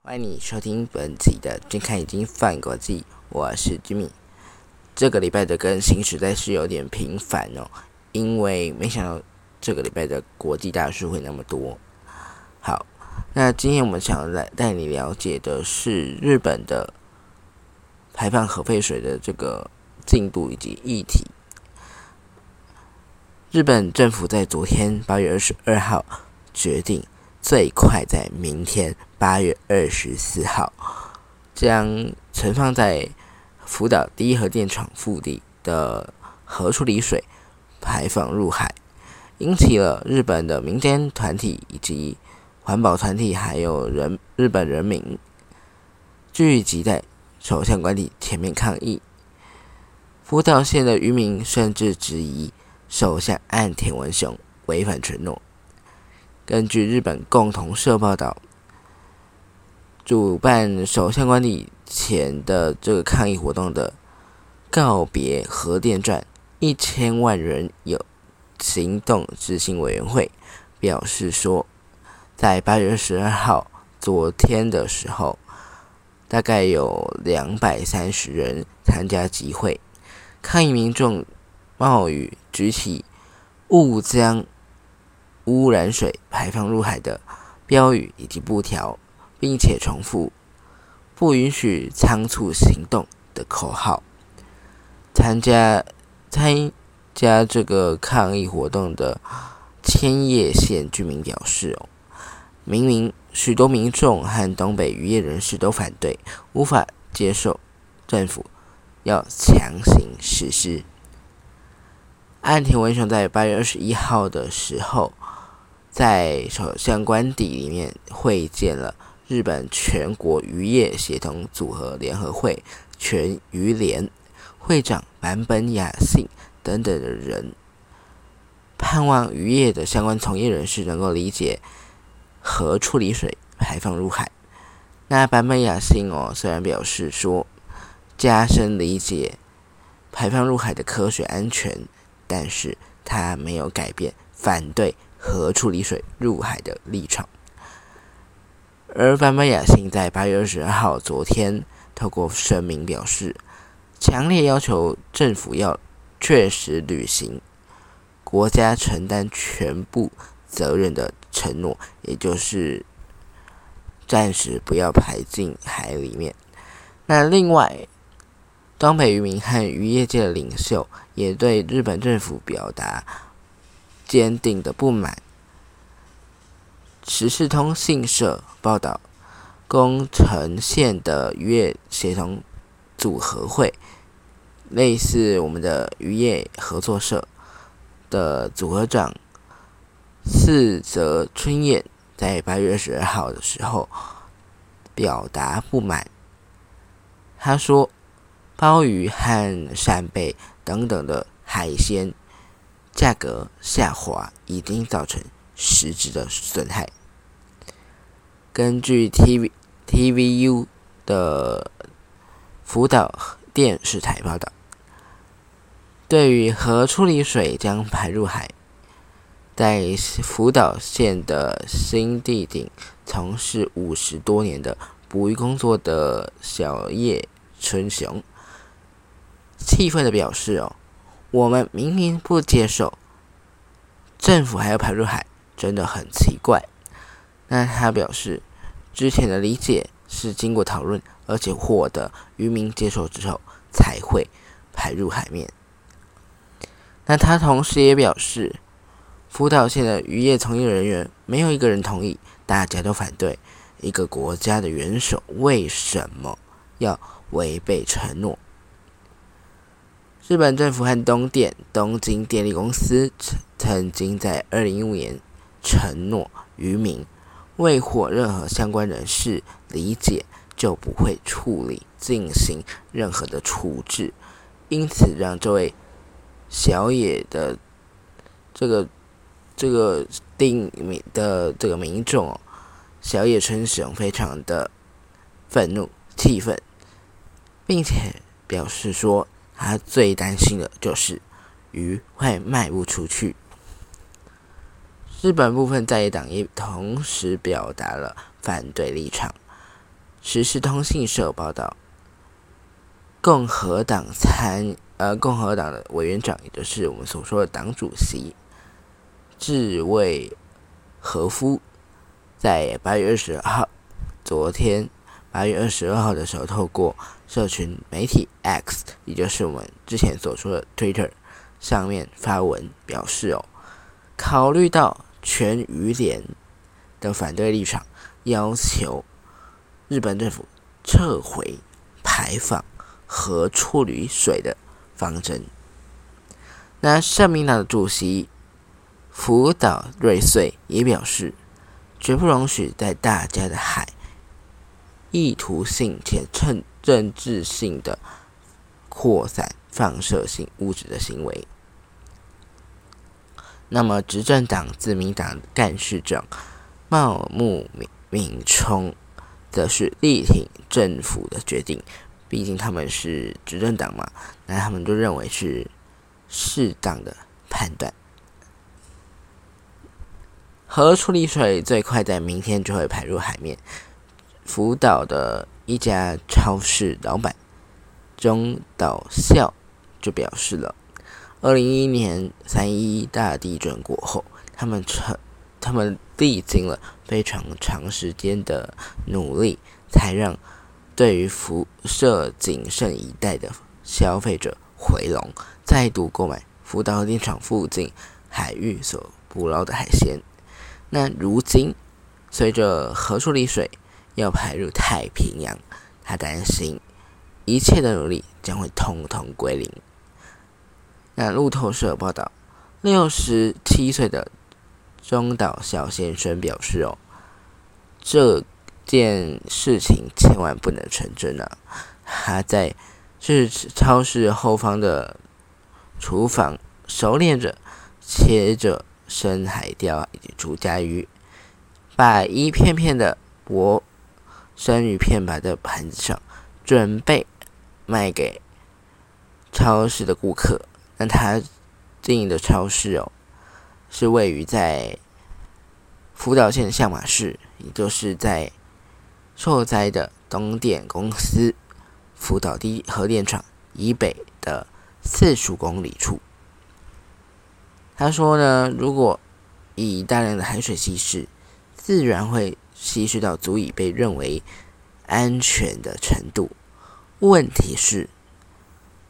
欢迎你收听本期的《君看已经犯国际》，我是 Jimmy。这个礼拜的更新实在是有点频繁哦，因为没想到这个礼拜的国际大事会那么多。好，那今天我们想来带你了解的是日本的排放核废水的这个进度以及议题。日本政府在昨天八月二十二号决定，最快在明天八月二十四号，将存放在福岛第一核电厂腹地的核处理水排放入海，引起了日本的民间团体以及环保团体，还有人日本人民聚集在首相官邸前面抗议。福岛县的渔民甚至质疑。首相岸田文雄违反承诺。根据日本共同社报道，主办首相官邸前的这个抗议活动的告别核电站一千万人有行动执行委员会表示说，在八月十二号昨天的时候，大概有两百三十人参加集会，抗议民众。冒雨举起勿将污染水排放入海的标语以及布条，并且重复“不允许仓促行动”的口号。参加参加这个抗议活动的千叶县居民表示：“哦，明明许多民众和东北渔业人士都反对，无法接受政府要强行实施。”岸田文雄在八月二十一号的时候，在首相官邸里面会见了日本全国渔业协同组合联合会全渔联会长坂本雅信等等的人，盼望渔业的相关从业人士能够理解核处理水排放入海。那坂本雅信哦，虽然表示说加深理解排放入海的科学安全。但是他没有改变反对核处理水入海的立场，而坂本雅信在八月二十二号昨天透过声明表示，强烈要求政府要确实履行国家承担全部责任的承诺，也就是暂时不要排进海里面。那另外。东北渔民和渔业界的领袖也对日本政府表达坚定的不满。时事通信社报道，宫城县的渔业协同组合会，类似我们的渔业合作社的组合长四泽春彦，在八月十二号的时候表达不满。他说。鲍鱼和扇贝等等的海鲜价格下滑，已经造成实质的损害。根据 T V T V U 的福岛电视台报道，对于核处理水将排入海，在福岛县的新地顶从事五十多年的捕鱼工作的小叶春雄。气愤的表示：“哦，我们明明不接受，政府还要排入海，真的很奇怪。”那他表示，之前的理解是经过讨论，而且获得渔民接受之后才会排入海面。那他同时也表示，福岛县的渔业从业人员没有一个人同意，大家都反对。一个国家的元首为什么要违背承诺？日本政府和东电东京电力公司曾曾经在二零一五年承诺渔民，未获任何相关人士理解，就不会处理进行任何的处置，因此让这位小野的这个这个定民的这个民众小野春雄非常的愤怒气愤，并且表示说。他最担心的就是鱼会卖不出去。日本部分在野党也同时表达了反对立场。时事通信社报道，共和党参呃共和党的委员长，也就是我们所说的党主席，志卫和夫，在八月二十号，昨天八月二十二号的时候，透过社群媒体 X，也就是我们之前所说的 Twitter 上面发文表示哦，考虑到。全渔联的反对立场，要求日本政府撤回排放和处理水的方针。那社民党的主席福岛瑞穗也表示，绝不容许在大家的海意图性且趁政治性的扩散放射性物质的行为。那么，执政党自民党干事长茂木敏敏充则是力挺政府的决定，毕竟他们是执政党嘛，那他们就认为是适当的判断。核处理水最快在明天就会排入海面。福岛的一家超市老板中岛孝就表示了。二零一一年三一大地震过后，他们成，他们历经了非常长时间的努力，才让对于辐射谨慎一代的消费者回笼，再度购买福岛电厂附近海域所捕捞的海鲜。那如今，随着核处理水要排入太平洋，他担心一切的努力将会通通归零。那路透社报道，六十七岁的中岛小先生表示：“哦，这件事情千万不能成真啊！他在是超市后方的厨房熟练着切着深海钓以及竹荚鱼，把一片片的薄生鱼片摆在盘子上，准备卖给超市的顾客。”那他经营的超市哦，是位于在福岛县相马市，也就是在受灾的东电公司福岛第核电厂以北的四十公里处。他说呢，如果以大量的海水稀释，自然会稀释到足以被认为安全的程度。问题是，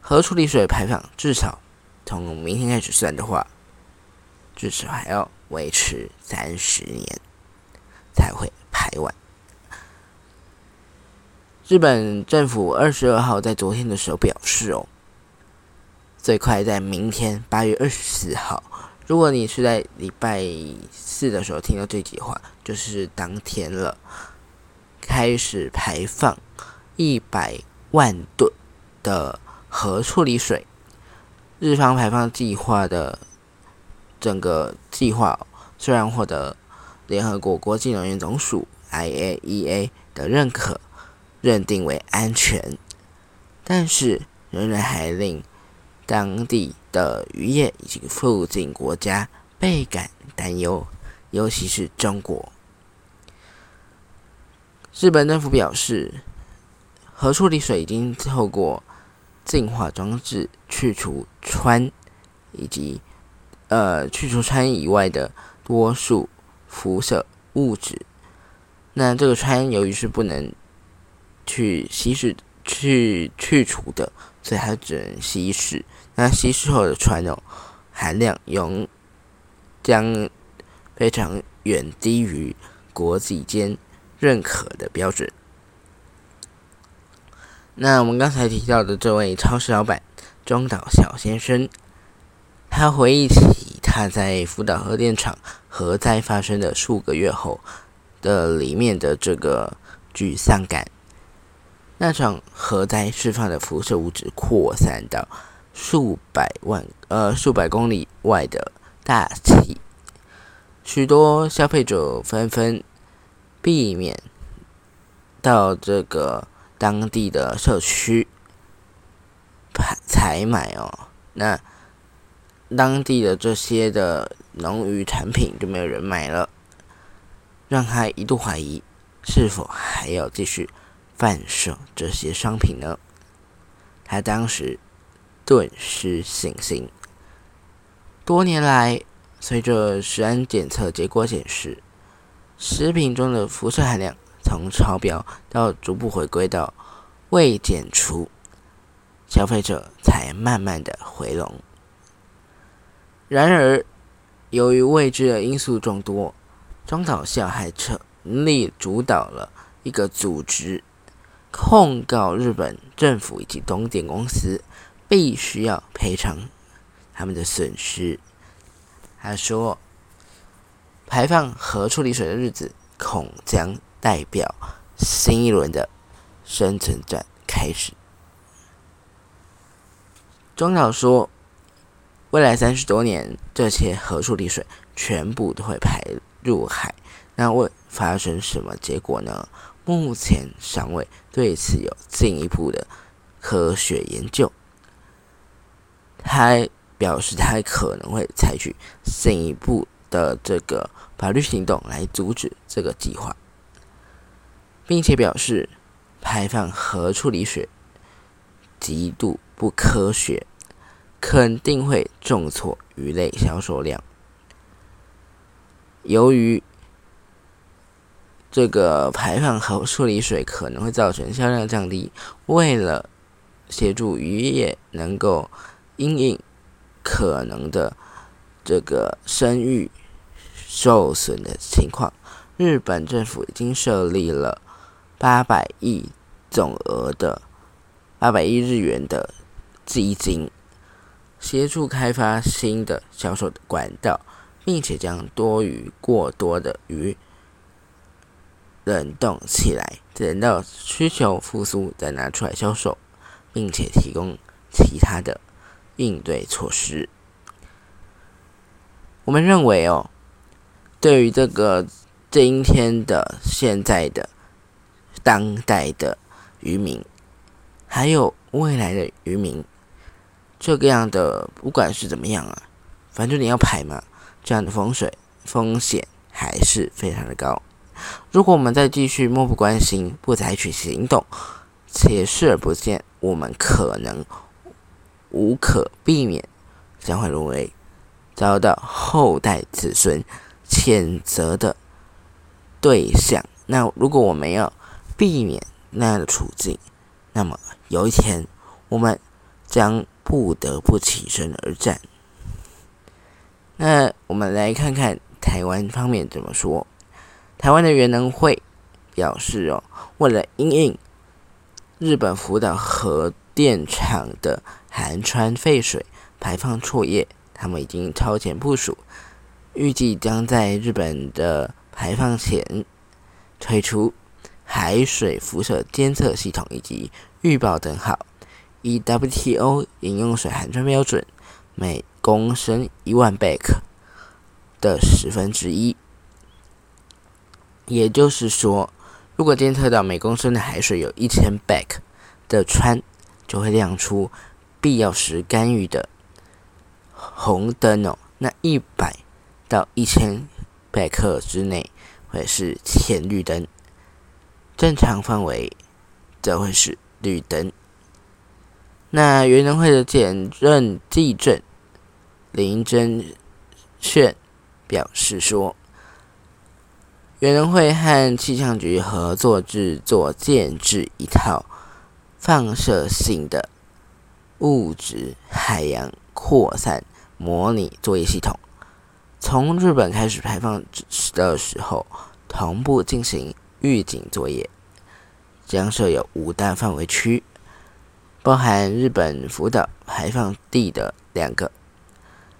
核处理水排放至少。从明天开始算的话，至少还要维持三十年才会排完。日本政府二十二号在昨天的时候表示哦，最快在明天八月二十四号，如果你是在礼拜四的时候听到这句话，就是当天了，开始排放一百万吨的核处理水。日方排放计划的整个计划虽然获得联合国国际能源总署 （IAEA） 的认可，认定为安全，但是仍然还令当地的渔业以及附近国家倍感担忧，尤其是中国。日本政府表示，核处理水已经透过。净化装置去除氚以及呃去除氚以外的多数辐射物质。那这个氚由于是不能去稀释、去去除的，所以它只能稀释。那稀释后的氚哦含量永将非常远低于国际间认可的标准。那我们刚才提到的这位超市老板中岛小先生，他回忆起他在福岛核电厂核灾发生的数个月后的里面的这个沮丧感。那场核灾释放的辐射物质扩散到数百万呃数百公里外的大气，许多消费者纷纷避免到这个。当地的社区采买哦，那当地的这些的农渔产品就没有人买了，让他一度怀疑是否还要继续贩售这些商品呢？他当时顿失信心。多年来，随着食安检测结果显示，食品中的辐射含量从超标到逐步回归到未检出，消费者才慢慢的回笼。然而，由于未知的因素众多，中岛校还成立主导了一个组织。控告日本政府以及东电公司，必须要赔偿他们的损失。他说：“排放核处理水的日子，恐将代表新一轮的生存战开始。”中岛说：“未来三十多年，这些核处理水全部都会排入海，那会发生什么结果呢？”目前尚未对此有进一步的科学研究。他表示，他可能会采取进一步的这个法律行动来阻止这个计划，并且表示排放核处理水极度不科学，肯定会重挫鱼类销售量。由于这个排放核处理水可能会造成销量降低。为了协助渔业能够因应可能的这个声誉受损的情况，日本政府已经设立了八百亿总额的八百亿日元的基金，协助开发新的销售管道，并且将多余过多的鱼。冷冻起来，等到需求复苏再拿出来销售，并且提供其他的应对措施。我们认为哦，对于这个今天的现在的当代的渔民，还有未来的渔民，这个样的不管是怎么样啊，反正你要排嘛，这样的风水风险还是非常的高。如果我们再继续漠不关心，不采取行动，且视而不见，我们可能无可避免将会沦为遭到后代子孙谴责的对象。那如果我们要避免那样的处境，那么有一天我们将不得不起身而战。那我们来看看台湾方面怎么说。台湾的原能会表示哦，为了因应日本福岛核电厂的含川废水排放作业，他们已经超前部署，预计将在日本的排放前推出海水辐射监测系统以及预报等号，以 WTO 饮用水含川标准每公升一万贝克的十分之一。也就是说，如果监测到每公升的海水有一千 back 的川，就会亮出必要时干预的红灯哦。那一百到一千百克之内会是浅绿灯，正常范围则会是绿灯。那元能会的检任记证林真炫表示说。原能会和气象局合作制作建制一套放射性的物质海洋扩散模拟作业系统，从日本开始排放的时候，同步进行预警作业，将设有五大范围区，包含日本福岛排放地的两个，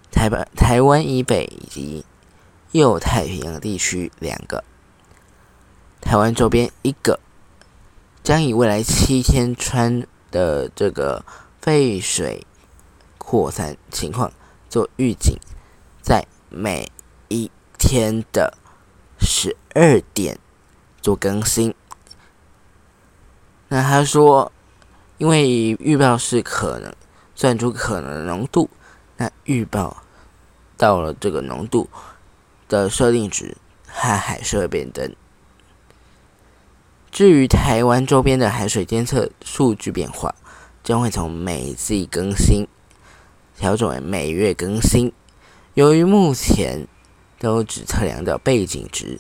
台湾台湾以北以及右太平洋地区两个。台湾周边一个，将以未来七天穿的这个废水扩散情况做预警，在每一天的十二点做更新。那他说，因为预报是可能算出可能浓度，那预报到了这个浓度的设定值，它还是会变灯。至于台湾周边的海水监测数据变化，将会从每季更新调整为每月更新。由于目前都只测量到背景值，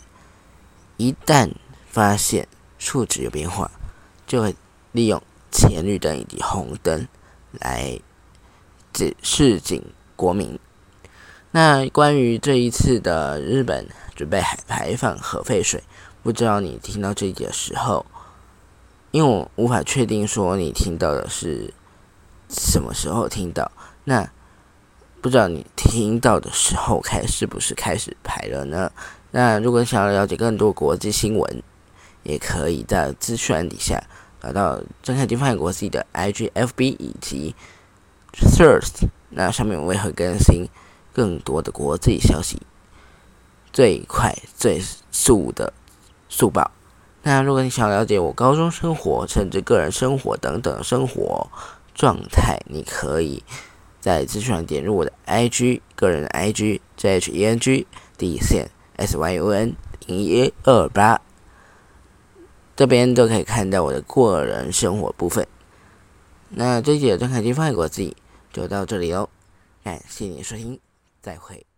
一旦发现数值有变化，就会利用前绿灯以及红灯来指示警国民。那关于这一次的日本准备海排放核废水，不知道你听到这里的时候，因为我无法确定说你听到的是什么时候听到。那不知道你听到的时候开是不是开始排了呢？那如果想要了解更多国际新闻，也可以在资讯栏底下找到睁开金发国际的 IGFB 以及 Thirst，那上面我也会更新。更多的国际消息，最快最速的速报。那如果你想了解我高中生活，甚至个人生活等等生活状态，你可以在资讯上点入我的 IG 个人的 IG JHENG 底线 SYUN 零一二八，这边都可以看到我的个人生活部分。那这节的张凯金放在国际就到这里喽，感谢你收听。再会。